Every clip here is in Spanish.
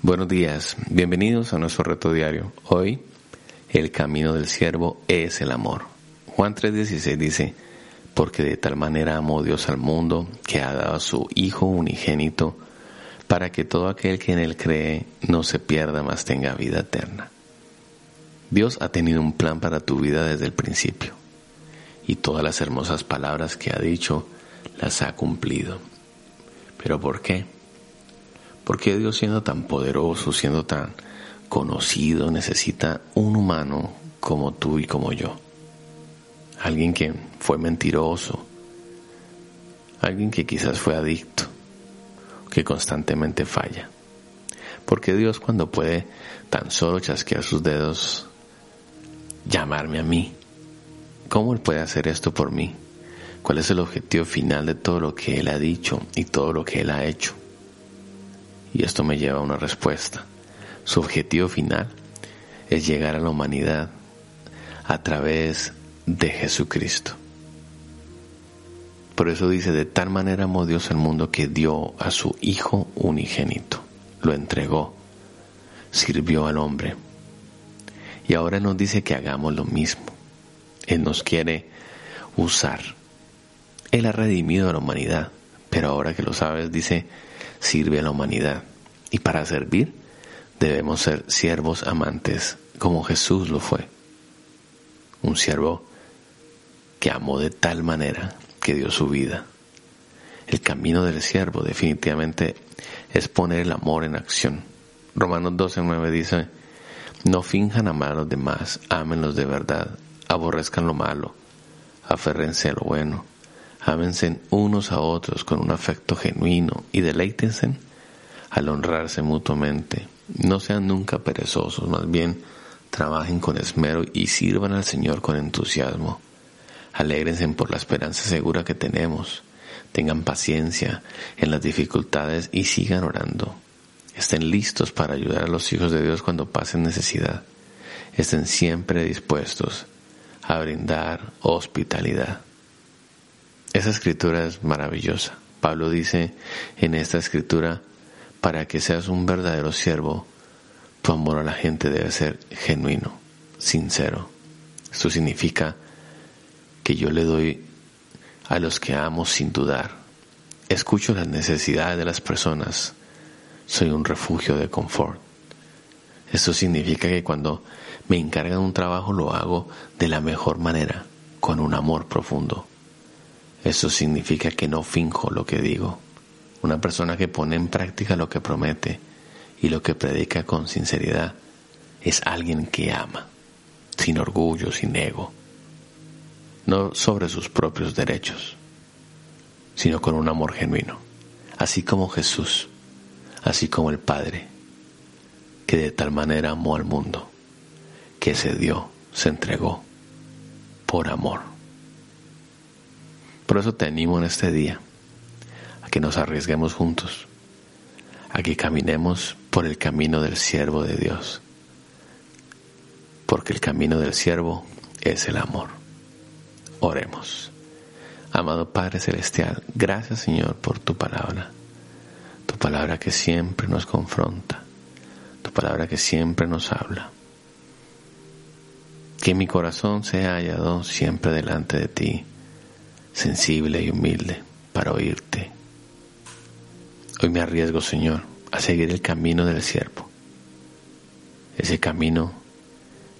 Buenos días, bienvenidos a nuestro reto diario. Hoy, el camino del siervo es el amor. Juan 3:16 dice, porque de tal manera amó Dios al mundo que ha dado a su Hijo unigénito para que todo aquel que en él cree no se pierda, mas tenga vida eterna. Dios ha tenido un plan para tu vida desde el principio y todas las hermosas palabras que ha dicho las ha cumplido. ¿Pero por qué? ¿Por qué Dios siendo tan poderoso, siendo tan conocido, necesita un humano como tú y como yo? Alguien que fue mentiroso, alguien que quizás fue adicto, que constantemente falla. Porque Dios cuando puede tan solo chasquear sus dedos, llamarme a mí, ¿cómo Él puede hacer esto por mí? ¿Cuál es el objetivo final de todo lo que Él ha dicho y todo lo que Él ha hecho? Y esto me lleva a una respuesta. Su objetivo final es llegar a la humanidad a través de Jesucristo. Por eso dice, de tal manera amó Dios al mundo que dio a su Hijo unigénito, lo entregó, sirvió al hombre. Y ahora nos dice que hagamos lo mismo. Él nos quiere usar. Él ha redimido a la humanidad, pero ahora que lo sabes, dice, sirve a la humanidad. Y para servir debemos ser siervos amantes como Jesús lo fue. Un siervo que amó de tal manera que dio su vida. El camino del siervo definitivamente es poner el amor en acción. Romanos 12.9 dice, no finjan amar a los demás, ámenlos de verdad, aborrezcan lo malo, aférrense a lo bueno Ámense unos a otros con un afecto genuino y deleítense al honrarse mutuamente. No sean nunca perezosos, más bien trabajen con esmero y sirvan al Señor con entusiasmo. Alégrense por la esperanza segura que tenemos. Tengan paciencia en las dificultades y sigan orando. Estén listos para ayudar a los hijos de Dios cuando pasen necesidad. Estén siempre dispuestos a brindar hospitalidad. Esa escritura es maravillosa. Pablo dice en esta escritura, para que seas un verdadero siervo, tu amor a la gente debe ser genuino, sincero. Esto significa que yo le doy a los que amo sin dudar. Escucho las necesidades de las personas. Soy un refugio de confort. Esto significa que cuando me encargan un trabajo lo hago de la mejor manera, con un amor profundo. Eso significa que no finjo lo que digo. Una persona que pone en práctica lo que promete y lo que predica con sinceridad es alguien que ama, sin orgullo, sin ego, no sobre sus propios derechos, sino con un amor genuino, así como Jesús, así como el Padre, que de tal manera amó al mundo, que se dio, se entregó por amor. Por eso te animo en este día que nos arriesguemos juntos, a que caminemos por el camino del siervo de Dios, porque el camino del siervo es el amor. Oremos. Amado Padre Celestial, gracias Señor por tu palabra, tu palabra que siempre nos confronta, tu palabra que siempre nos habla. Que mi corazón sea hallado siempre delante de ti sensible y humilde para oírte. Hoy me arriesgo, Señor, a seguir el camino del siervo, ese camino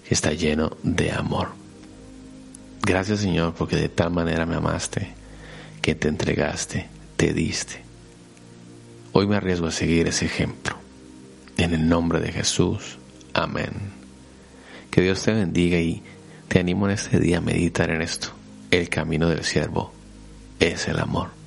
que está lleno de amor. Gracias, Señor, porque de tal manera me amaste, que te entregaste, te diste. Hoy me arriesgo a seguir ese ejemplo. En el nombre de Jesús. Amén. Que Dios te bendiga y te animo en este día a meditar en esto. El camino del siervo es el amor.